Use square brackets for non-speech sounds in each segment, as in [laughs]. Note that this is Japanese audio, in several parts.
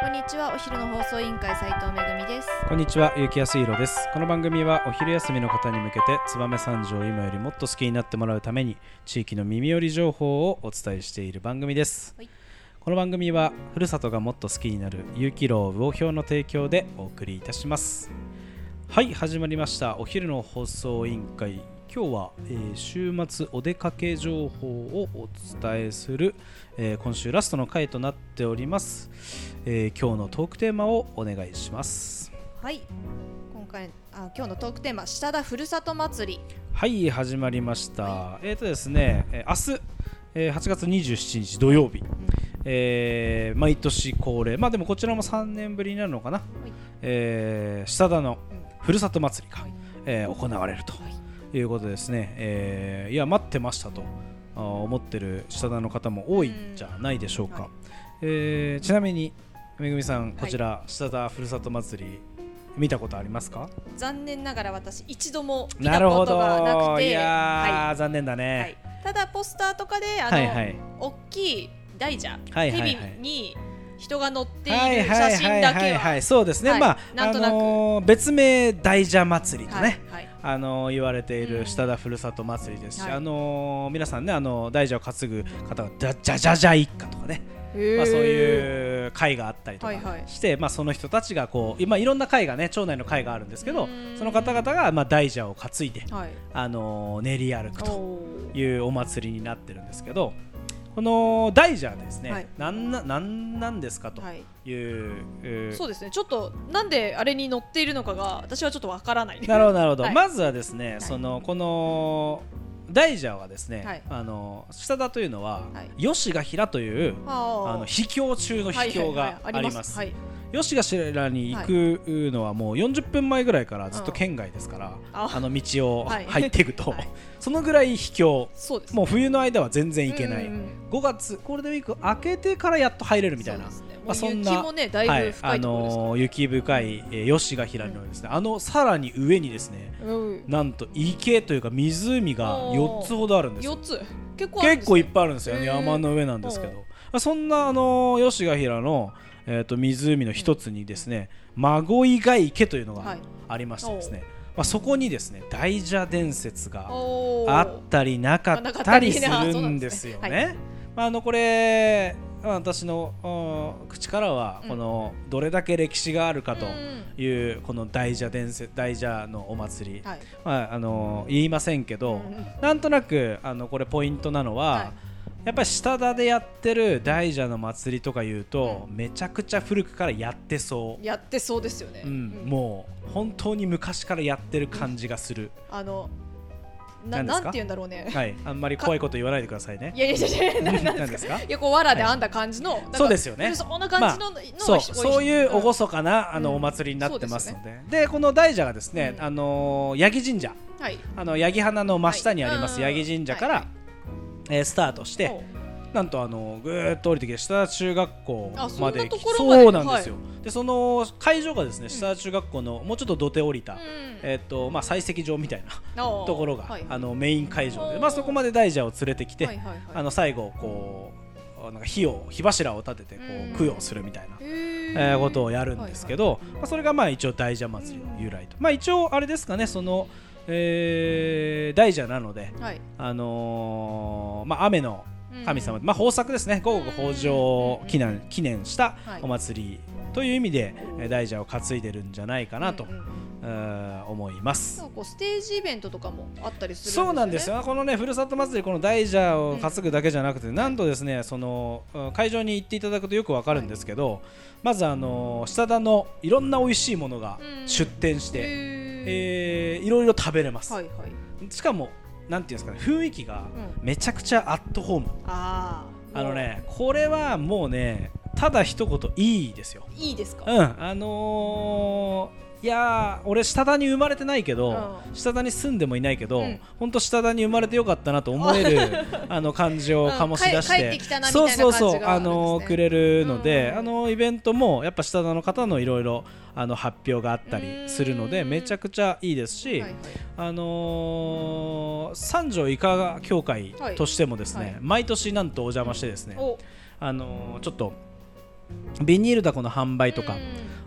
こんにちはお昼の放送委員会斉藤めぐみですこんにちは、ゆうきやすいろです。この番組はお昼休みの方に向けて、燕三条を今よりもっと好きになってもらうために、地域の耳寄り情報をお伝えしている番組です。はいこの番組は、ふるさとがもっと好きになる、有機楼魚評の提供でお送りいたします。はい、始まりました。お昼の放送委員会。今日は、えー週末お出かけ情報をお伝えする、えー今週ラストの回となっております、えー今日のトークテーマをお願いします。はい。今回あ今日のトークテーマ下田ふるさと祭り。はい始まりました、えっ、とですね、えー明日、えー8月27日土曜日、えー毎年恒例。まあでもこちらも3年ぶりになるのかな、えー下田のふるさと祭りが、はい。えー行われると。いうことですね、えーいや待ってましたと。思ってる下田の方も多いんじゃないでしょうか、うんはい。えーちなみにめぐみさんこちら、下田ふるさと祭り見たことありますか？残念ながら私一度も見たことがなくて。ど。い。やー、は残念だいはねい、ただポスターとかであの、はいはい。大きい大蛇、はいはいはい。蛇に人が乗ってはいいる写は。いはい真だけははいはい。そうですね、はい。まあなんとなく。あのー別名大蛇祭りとね、はいはいあのー言われていうん。る下田ふるさと祭りですし、はい。あのー皆さんねあの大蛇を担ぐ方がじゃじゃじゃ一家とかね、まあ、そうういう会があったりとかはいはい。して、まあ、その人たちがこう今いろんな会がね町内の会があるんですけどうん。その方々がまあ大蛇を担いで、はい。あのー練り歩くというお祭りになってるんですけどこの大蛇はですね、はい。なんななんなんですかとはい。いう、えー。そうですね。ちょっとなんであれに乗っているのかが私はちょっとわからない。なるほどなるほど、はい。まずはですね、い。そのこの大蛇はですね、はい。あの下田というのは、はい。吉ヶ平というあの秘境中の秘境があります。はい吉ヶ平に行くのはもう40分前ぐらいからずっと県外ですから、あ。あの道をはい。入っていくと、はい。そのぐらい秘境。もう冬の間は全然行けない、うんうん5月ゴールデンウィーク明けてからやっと入れるみたいな。まあ、そんなねだいあのー雪深い、えー吉ヶ平のですね、あのさらに上にですねうん。なんと池というか湖が4つほどあるんですよ。四つ。結構結構いっぱいあるんですよね。山の上なんですけど。まあそんなあのー吉ヶ平の、えー、と湖の一つにですね孫井ヶ池というのがはい。ありましてですね、まあ、そこにですね大蛇伝説があったりなかったりするんですよね。ね。まあ、あのこれまあ私のうん口からはうん。このどれだけ歴史があるかとうん。いうこの大蛇伝説大蛇のお祭り、はい。まあ、あの言いませんけど、うんうん。なんとなくあのこれポイントなのは、はいやっぱり下田でやってる大蛇の祭りとかいうと、めちゃくちゃ古くからやってそう、やってそうですよね。うん。うん。もう本当に昔からやってる感じがする、あのななんて言うんだろうね。はい。あんまり怖いこと言わないでくださいね。いやいやいやいやななん何ですか？いやこう藁で編んだ感じのそうですよね。そんな感じののそうひそういう厳かな、あのうんお祭りになってますので,、でこの大蛇がですね、うん。あのー八木神社。はい。あの八木花の真下にありますはい。八木神社から、はいえースタートして、おなんとあのぐーっと降りてきて下田中学校までそうなんですよ、でその会場がですね下田中学校のもうちょっと土手降りた、うん。えーっとまあ、採石場みたいなところが、はいあのメイン会場で、まあ、そこまで大蛇を連れてきて、はいはいはい。あの最後こうなんか火を火柱を立ててこう供養するみたいな、へえことをやるんですけど、まあ、それがまあ一応大蛇祭りの由来と、まあ、一応あれですかねその、えー大蛇なので、はい。あのーまあ、雨の神様、うん。まあ、豊作ですね。五穀豊穣を記念記念したはい。お祭りという意味で、えー大蛇を担いでるんじゃないかなと、うんうんえー思います。こうステージイベントとかもあったりするそうなんですよ、このね、ふるさと祭り、この大蛇を担ぐだけじゃなくて、なんとですね、そのうん会場に行っていただくとよくわかるんですけど、まず、あのー下田のいろんな美味しいものがうん。出店して、へーえーいろいろ食べれます。はいはい。しかも、なんていうんですかね、雰囲気がうめちゃくちゃアットホーム。あああのね、これはもうね、ただ一言いいですよ。いいですか？うん、あのーいやー俺下田に生まれてないけど、う下田に住んでもいないけど、うん。本当下田に生まれてよかったなと思える [laughs] あの感じを醸し出して、うんてそうそうそうあのーくれるので、うん。あのイベントもやっぱ下田の方のいろいろあの発表があったりするのでうんめちゃくちゃいいですし、はいはい。あのー三条医科協会としてもですね、はい。はい毎年なんとお邪魔してですね、お。あのーちょっとビニールダコの販売とか、うん。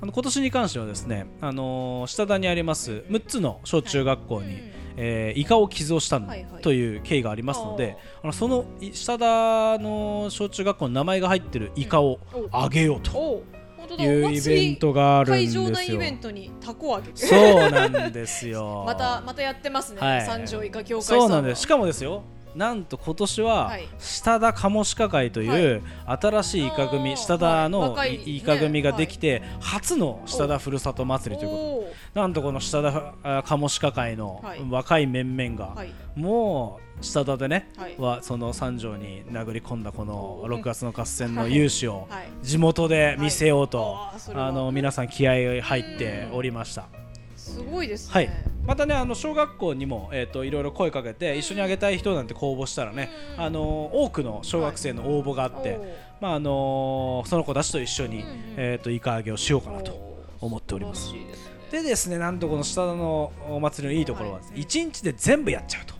あの今年に関してはですね、あのー下田にあります6つの小中学校に、うん。えーイカを寄贈したはいはい。という経緯がありますので、あのそのい下田の小中学校の名前が入ってるイカをお。あげようと。お。本当だいうイベントがあるんですよ。会場内イベントにタコ揚げそうなんですよ。[laughs] またまたやってますね、はい。三条イカ協会さんはそうなんです。しかもですよなんと今年ははい。下田カモシカ会という新しいイカ組下田はい。のイイカ組ができて初の下田ふるさと祭りということなんとこの下田あカモシカ会のはい。若い面々がはい。もう下田でねはその三条に殴り込んだこのうん。6月の合戦の勇姿をはい。地元で見せようとは。いあの皆さん気合い入っておりました。すごいですね。はい、またねあの小学校にも、えー、といろいろ声かけて一緒にあげたい人なんて公募したらね、うん。あの多くの小学生の応募があって、おーまああのその子たちと一緒に、うんうんえー、とイカ揚げをしようかなと思っております。ですね。でですねなんとこの下田のお祭りのいいところははい1日で全部やっちゃうと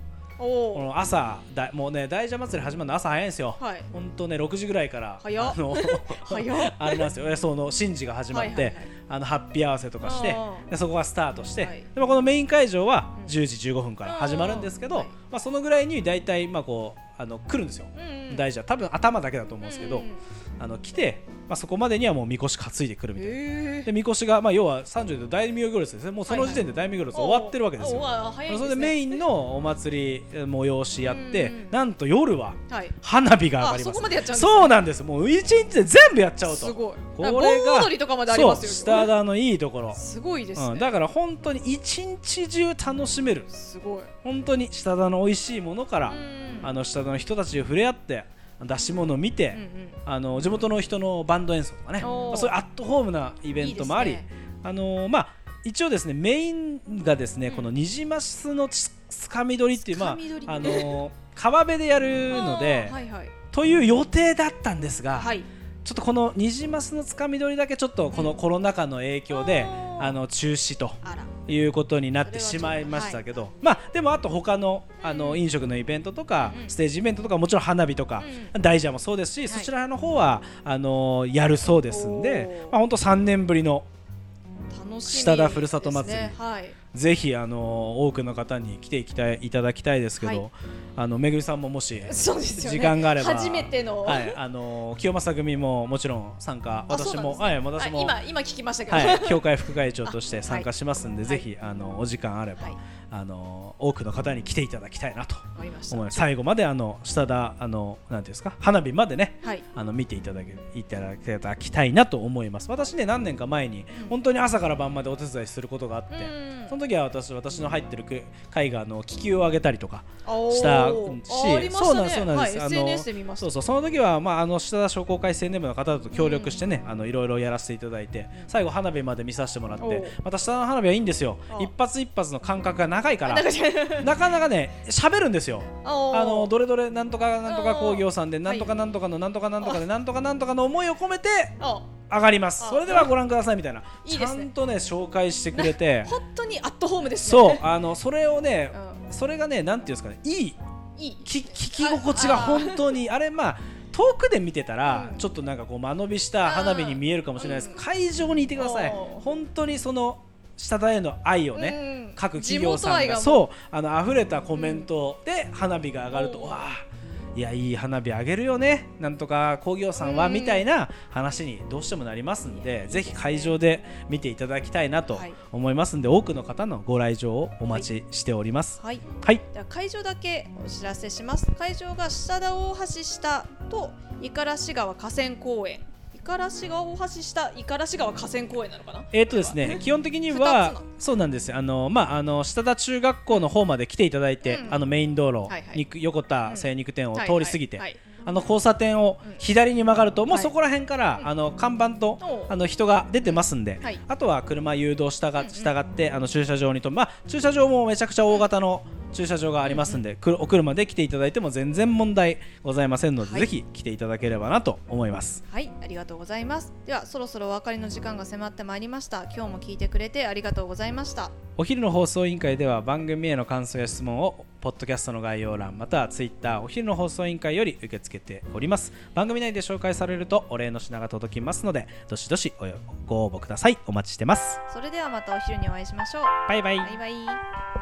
朝だもうね大蛇祭り始まるの朝早いんですよ、はい。本当ね6時ぐらいからあの [laughs] [laughs] あれなんですよ。その神事が始まって、はいはいはい。あのハッピー合わせとかしてでそこがスタートして、はい。でもこのメイン会場はうん。10時15分から始まるんですけど、あーはいまあ、そのぐらいに大体まあこうあの来るんですよ、うんうん。大蛇は多分頭だけだと思うんですけど、うんうんあの来て、まあ、そこまでにはもうみこし担いでくるみたいな。へでみこしが、まあ、要は三条で大名行列ですね。もうその時点で大名行列終わってるわけですよ、それでメイインのお祭り催しやって、うんうんなんと夜ははい。花火が上がります。あそうなんです。もう一日で全部やっちゃおうと。すごい。これが盆踊りとかまでありますよそう下田のいいところ、すごいですね。うん、だから本当に一日中楽しめる。すごい。本当に下田の美味しいものから、うんあの下田の人たちに触れ合って出し物を見て、うんうん。あの地元の人のバンド演奏とかね、まあそういうアットホームなイベントもありね。あのーまあ一応ですねメインがですね、うん。このニジマスのつつかみ取りっていうまああのー川辺でやるので、[laughs] はいはい。という予定だったんですが、はい。ちょっとこのニジマスのつかみ取りだけちょっとこのコロナ禍の影響で、あの中止ということになってしまいましたけど、まあでもあと他のあの飲食のイベントとか、うんうん。ステージイベントとかもちろん花火とか、う大蛇もそうですし、そちらの方はあのやるそうですんでまあ本当3年ぶりの下田ふるさと祭り。はいぜひあの多くの方に来ていきたいいただきたいですけど、はい。あのめぐみさんももしね。時間があれば初めての。はいあの清正組ももちろん参加私も、ね。はい私もあ今今聞きましたけど。はい、協会副会長として参加しますんで、[laughs] ぜひあのお時間あれば、はいあの多くの方に来ていただきたいなと。思います。最後まであの下田あのなんていうんですか？花火までねはい。あの見ていただけいただきたいなと思います。私ね何年か前にうん。本当に朝から晩までお手伝いすることがあって、うんその時は私私の入ってるく会があの気球を上げたりとかしたしそうなんですそうなんです。はい、あの SNS で見ました。そうそうその時はまああの下田商工会青年部の方と協力してね、あのいろいろやらせていただいて最後花火まで見させてもらってまた下田の花火はいいんですよ。あ一発一発の間隔が長いから。なんかなかね喋るんですよ。ああのどれどれなんとかなんとか工業さんでなんとかなんとかのなんとかなんとかでなんとかなんとかの思いを込めてあ上がります。あそれではご覧くださいみたいな。ね。ちゃんとね紹介してくれて。本当にアットホームですそう。ねあのそれをねうそれがねなんていうんですかねいい。いい。き聞き心地が本当にあれまあ遠くで見てたらうん。ちょっとなんかこう間延びした花火に見えるかもしれないです。けどうん。会場にいてください。本当にその下田への愛をね。うん各企業さんが。そうあの溢れたコメントで花火が上がると、おーわあいやいい花火あげるよねなんとか工業さんはうんみたいな話にどうしてもなりますんでぜひ会場で見ていただきたいなとはい思いますんで多くの方のご来場をお待ちしております。はい。はい、では会場だけお知らせします。会場が下田大橋下と五十嵐川河川公園五十嵐川大橋下五十嵐川河川公園なのかな？えーとですね、基本的に二はそうなんですよ。あの、まあ、あの下田中学校の方まで来ていただいて、うん。あのメイン道路、はいはい。肉横田精肉店をはい通り過ぎて、あの交差点をうん。左に曲がると、もうはい。そこら辺から、うん。あの看板とあの人が出てますんで、はい。あとは車誘導したが従ってあの駐車場にと、まあ、駐車場もめちゃくちゃ大型の駐車場がありますんで、お車で来ていただいても全然問題ございませんので、はい。ぜひ来ていただければなと思います。はいありがとうございます。ではそろそろお別れの時間が迫ってまいりました。今日も聞いてくれてありがとうございました。お昼の放送委員会では番組への感想や質問をポッドキャストの概要欄またはツイッターお昼の放送委員会より受け付けております。番組内で紹介されるとお礼の品が届きますのでどしどしおご応募ください。お待ちしてます。それではまたお昼にお会いしましょう。バイバイ。バイバイ